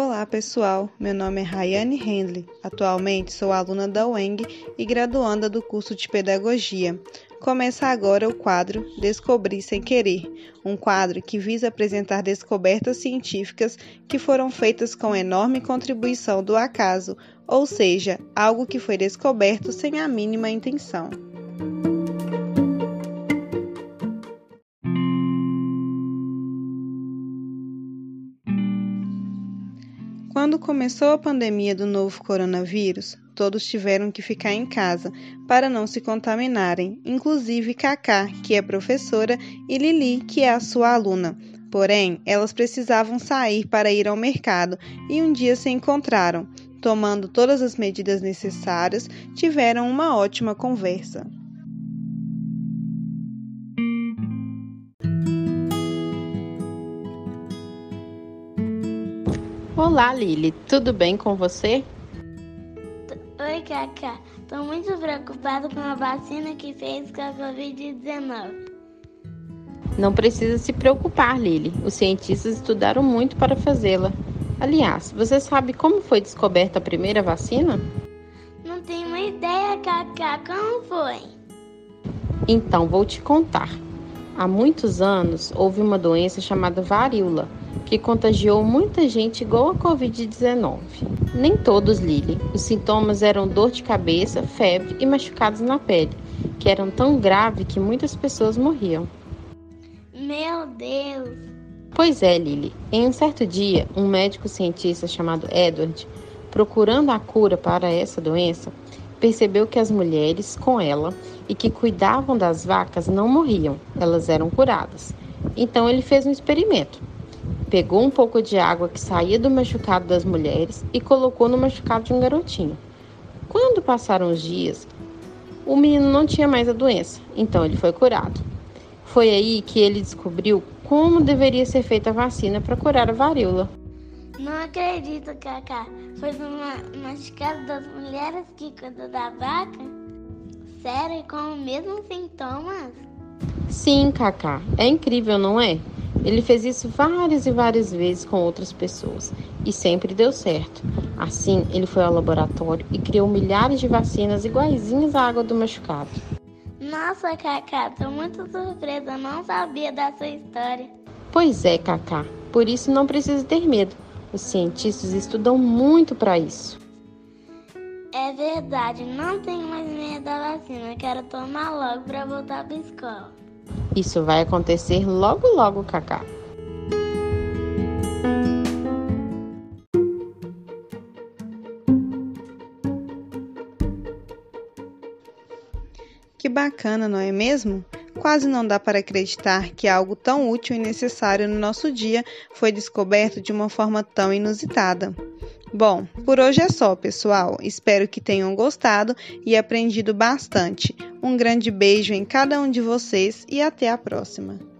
Olá pessoal, meu nome é Rayane Henley. Atualmente sou aluna da UENG e graduanda do curso de Pedagogia. Começa agora o quadro Descobrir Sem Querer, um quadro que visa apresentar descobertas científicas que foram feitas com enorme contribuição do acaso, ou seja, algo que foi descoberto sem a mínima intenção. Quando começou a pandemia do novo coronavírus, todos tiveram que ficar em casa para não se contaminarem, inclusive Kaká, que é professora, e Lili, que é a sua aluna. Porém, elas precisavam sair para ir ao mercado e um dia se encontraram. Tomando todas as medidas necessárias, tiveram uma ótima conversa. Olá, Lili, tudo bem com você? Oi, Cacá. Tô muito preocupado com a vacina que fez com a Covid-19. Não precisa se preocupar, Lili. Os cientistas estudaram muito para fazê-la. Aliás, você sabe como foi descoberta a primeira vacina? Não tenho uma ideia, Cacá. Como foi? Então, vou te contar. Há muitos anos houve uma doença chamada varíola que contagiou muita gente igual a Covid-19. Nem todos, Lily. Os sintomas eram dor de cabeça, febre e machucados na pele, que eram tão graves que muitas pessoas morriam. Meu Deus! Pois é, Lily. Em um certo dia, um médico cientista chamado Edward, procurando a cura para essa doença, percebeu que as mulheres com ela e que cuidavam das vacas não morriam, elas eram curadas. Então ele fez um experimento pegou um pouco de água que saía do machucado das mulheres e colocou no machucado de um garotinho. Quando passaram os dias, o menino não tinha mais a doença, então ele foi curado. Foi aí que ele descobriu como deveria ser feita a vacina para curar a varíola. Não acredito, Cacá. Foi no machucado das mulheres que cuidam da vaca? Sério, com os mesmos sintomas? Sim, Cacá. É incrível, não é? Ele fez isso várias e várias vezes com outras pessoas e sempre deu certo. Assim, ele foi ao laboratório e criou milhares de vacinas iguaizinhas à água do machucado. Nossa, Cacá, tô muito surpresa, não sabia dessa história. Pois é, Cacá, por isso não precisa ter medo. Os cientistas estudam muito para isso. É verdade, não tenho mais medo da vacina, quero tomar logo para voltar para escola. Isso vai acontecer logo logo, Kaká. Que bacana, não é mesmo? Quase não dá para acreditar que algo tão útil e necessário no nosso dia foi descoberto de uma forma tão inusitada. Bom, por hoje é só, pessoal. Espero que tenham gostado e aprendido bastante. Um grande beijo em cada um de vocês e até a próxima.